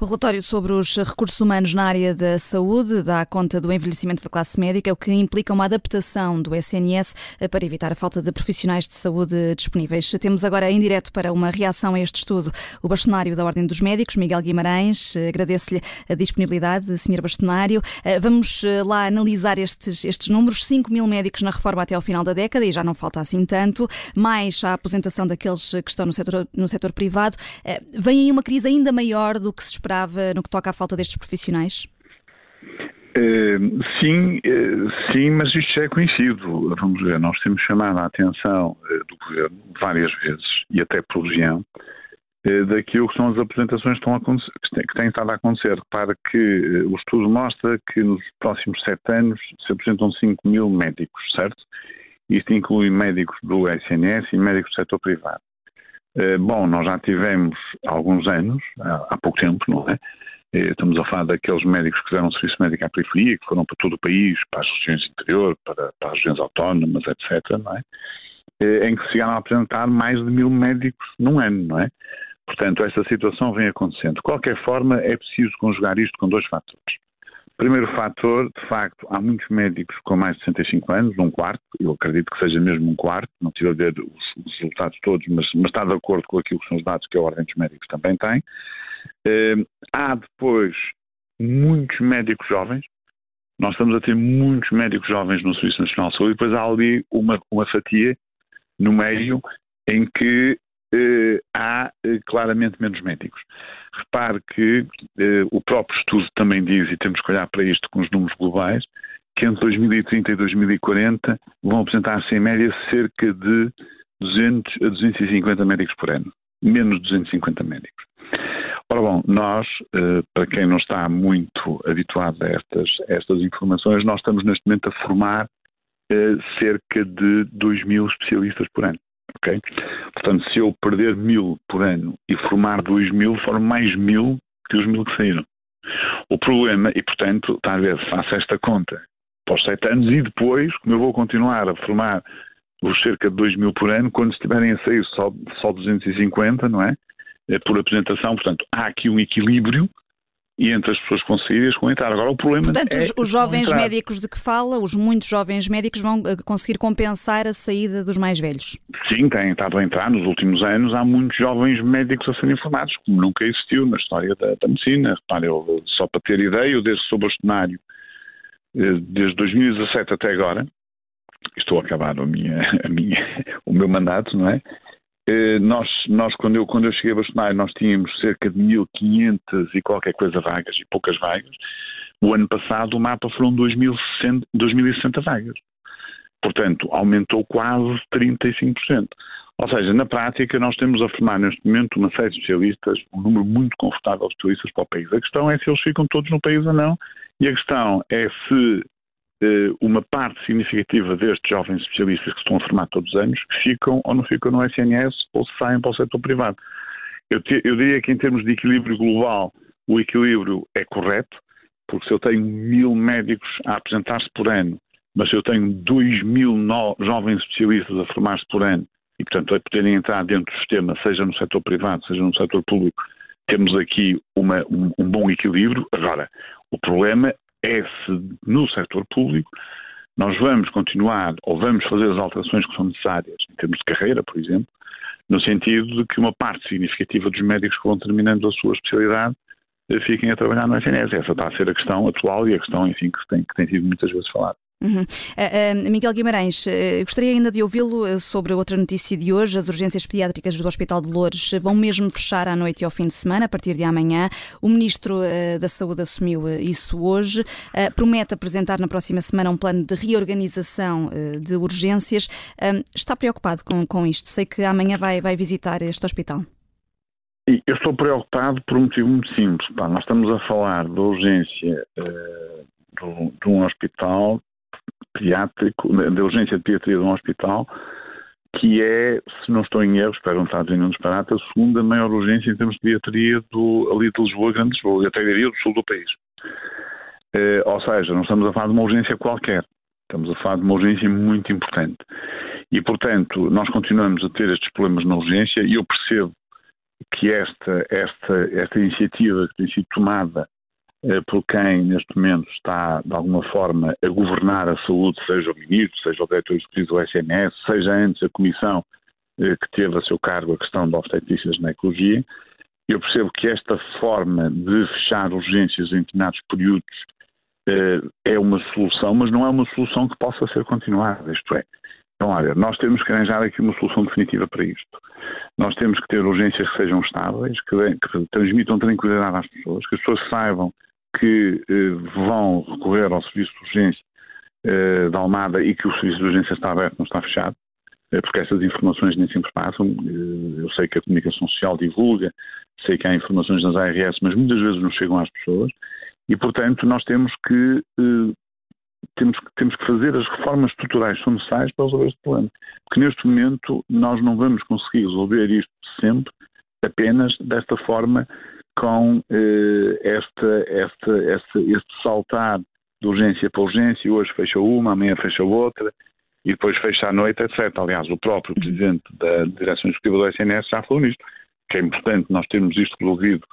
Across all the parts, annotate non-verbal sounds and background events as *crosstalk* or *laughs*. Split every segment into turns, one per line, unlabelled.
O relatório sobre os recursos humanos na área da saúde dá conta do envelhecimento da classe médica, o que implica uma adaptação do SNS para evitar a falta de profissionais de saúde disponíveis. Temos agora em direto para uma reação a este estudo o bastonário da Ordem dos Médicos, Miguel Guimarães. Agradeço-lhe a disponibilidade, Sr. Bastonário. Vamos lá analisar estes, estes números. 5 mil médicos na reforma até ao final da década e já não falta assim tanto, mais a aposentação daqueles que estão no setor, no setor privado. Vem aí uma crise ainda maior do que se esperava no que toca à falta destes profissionais?
Uh, sim, uh, sim, mas isto já é conhecido. Vamos ver, nós temos chamado a atenção uh, do Governo várias vezes, e até por região, daquilo que são as apresentações que, estão a, que têm estado a acontecer. Para que o estudo mostra que nos próximos sete anos se apresentam 5 mil médicos, certo? Isto inclui médicos do SNS e médicos do setor privado. Eh, bom, nós já tivemos há alguns anos, há pouco tempo, não é? Eh, estamos a falar daqueles médicos que fizeram serviço médico à periferia, que foram para todo o país, para as regiões interior, para, para as regiões autónomas, etc., não é? Eh, em que se chegaram a apresentar mais de mil médicos num ano, não é? Portanto, esta situação vem acontecendo. De qualquer forma, é preciso conjugar isto com dois fatores. Primeiro fator, de facto, há muitos médicos com mais de 65 anos, um quarto, eu acredito que seja mesmo um quarto, não tive a ver os, os resultados todos, mas, mas, está de acordo com aquilo que são os dados que a Ordem dos Médicos também tem. Eh, há depois muitos médicos jovens, nós estamos a ter muitos médicos jovens no Serviço Nacional de Saúde, e depois há ali uma, uma fatia no meio em que há eh, claramente menos médicos. Repare que eh, o próprio estudo também diz, e temos que olhar para isto com os números globais, que entre 2030 e 2040 vão apresentar-se em média cerca de 200 a 250 médicos por ano. Menos de 250 médicos. Ora bom, nós, para quem não está muito habituado a estas, estas informações, nós estamos neste momento a formar cerca de 2 mil especialistas por ano. Portanto, se eu perder mil por ano e formar dois mil, formo mais mil que os mil que saíram. O problema, e portanto, talvez faça esta conta para os sete anos e depois, como eu vou continuar a formar os cerca de 2 mil por ano, quando estiverem a sair só, só 250, não é? é? Por apresentação, portanto, há aqui um equilíbrio e entre as pessoas conseguidas com entrar. Agora, o problema
Portanto,
é
os, os jovens médicos de que fala, os muitos jovens médicos, vão eh, conseguir compensar a saída dos mais velhos?
Sim, têm estado a entrar. Nos últimos anos há muitos jovens médicos a serem formados, como nunca existiu na história da, da medicina. Repare, eu, só para ter ideia, eu desde sobre o cenário, eh, desde 2017 até agora, estou a acabar a minha, *laughs* a minha, o meu mandato, não é? Eh, nós, nós quando, eu, quando eu cheguei a Bastonário, nós tínhamos cerca de 1.500 e qualquer coisa vagas, e poucas vagas. O ano passado o mapa foram 2.060 vagas. Portanto, aumentou quase 35%. Ou seja, na prática, nós temos a formar neste momento uma série de especialistas, um número muito confortável de especialistas para o país. A questão é se eles ficam todos no país ou não, e a questão é se uma parte significativa destes jovens especialistas que estão a formar todos os anos ficam ou não ficam no SNS ou saem para o setor privado. Eu, te, eu diria que em termos de equilíbrio global, o equilíbrio é correto, porque se eu tenho mil médicos a apresentar-se por ano, mas se eu tenho dois mil no, jovens especialistas a formar-se por ano, e portanto a poderem entrar dentro do sistema, seja no setor privado, seja no setor público, temos aqui uma, um, um bom equilíbrio. Agora, o problema é se no setor público nós vamos continuar ou vamos fazer as alterações que são necessárias em termos de carreira, por exemplo, no sentido de que uma parte significativa dos médicos que vão terminando a sua especialidade eh, fiquem a trabalhar no SNS. Essa está a ser a questão atual e a questão, enfim, que tem, que tem sido muitas vezes falada.
Uhum. Uh, uh, Miguel Guimarães, uh, gostaria ainda de ouvi-lo sobre outra notícia de hoje. As urgências pediátricas do Hospital de Loures vão mesmo fechar à noite e ao fim de semana, a partir de amanhã. O Ministro da Saúde assumiu isso hoje. promete apresentar na próxima semana um plano de reorganização de urgências. está preocupado com, com isto? Sei que amanhã vai, vai visitar este hospital.
Eu estou preocupado por um motivo muito simples. Pá, nós estamos a falar da urgência de um hospital pediátrico, da urgência de pediatria de um hospital, que é, se não estou em erro, espero não estar dizendo um disparate, a segunda maior urgência em termos de pediatria do, ali de Lisboa, Grande Lisboa, e até diria do sul do país. Eh, ou seja, não estamos a falar de uma urgência qualquer, estamos a falar de uma urgência muito importante. E, portanto, nós continuamos a ter estes problemas na urgência e eu percebo que esta, esta, esta iniciativa que tem sido tomada por quem neste momento está, de alguma forma, a governar a saúde, seja o ministro, seja o diretor executivo do SNS, seja antes a comissão eh, que teve a seu cargo a questão da obstetrícia na ecologia, eu percebo que esta forma de fechar urgências em determinados períodos eh, é uma solução, mas não é uma solução que possa ser continuada. Isto é, então, olha, nós temos que arranjar aqui uma solução definitiva para isto. Nós temos que ter urgências que sejam estáveis, que, que transmitam tranquilidade às pessoas, que as pessoas saibam que eh, vão recorrer ao serviço de urgência eh, da Almada e que o serviço de urgência está aberto, não está fechado, eh, porque essas informações nem sempre passam. Eu sei que a comunicação social divulga, sei que há informações nas ARS, mas muitas vezes não chegam às pessoas e, portanto, nós temos que temos, temos que fazer as reformas estruturais que são necessárias para resolver este problema. Porque neste momento nós não vamos conseguir resolver isto sempre apenas desta forma com eh, esta, esta, esta, este saltar de urgência para urgência, hoje fecha uma, amanhã fecha outra, e depois fecha à noite, etc. Aliás, o próprio Presidente da Direção Executiva do SNS já falou nisto, que é importante nós termos isto resolvido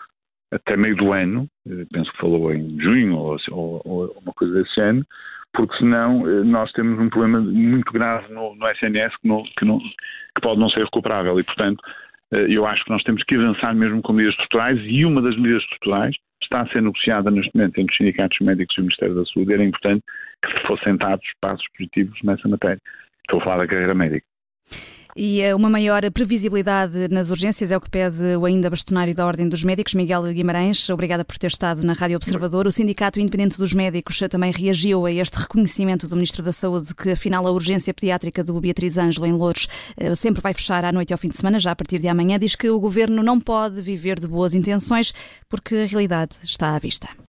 até meio do ano, eh, penso que falou em junho ou, ou, ou uma coisa desse ano, porque senão eh, nós temos um problema muito grave no, no SNS que, não, que, não, que pode não ser recuperável e, portanto, eu acho que nós temos que avançar mesmo com medidas estruturais e uma das medidas estruturais está a ser negociada neste momento entre os sindicatos médicos e o Ministério da Saúde. Era importante que fossem dados passos positivos nessa matéria. Estou a falar da carreira médica.
E eh, uma maior previsibilidade nas urgências é o que pede o ainda bastonário da Ordem dos Médicos, Miguel Guimarães. Obrigada por ter estado na Rádio Observador. O Sindicato Independente dos Médicos também reagiu a este reconhecimento do Ministro da Saúde que, afinal, a urgência pediátrica do Beatriz Ângelo em Louros eh, sempre vai fechar à noite e ao fim de semana, já a partir de amanhã. Diz que o Governo não pode viver de boas intenções porque a realidade está à vista.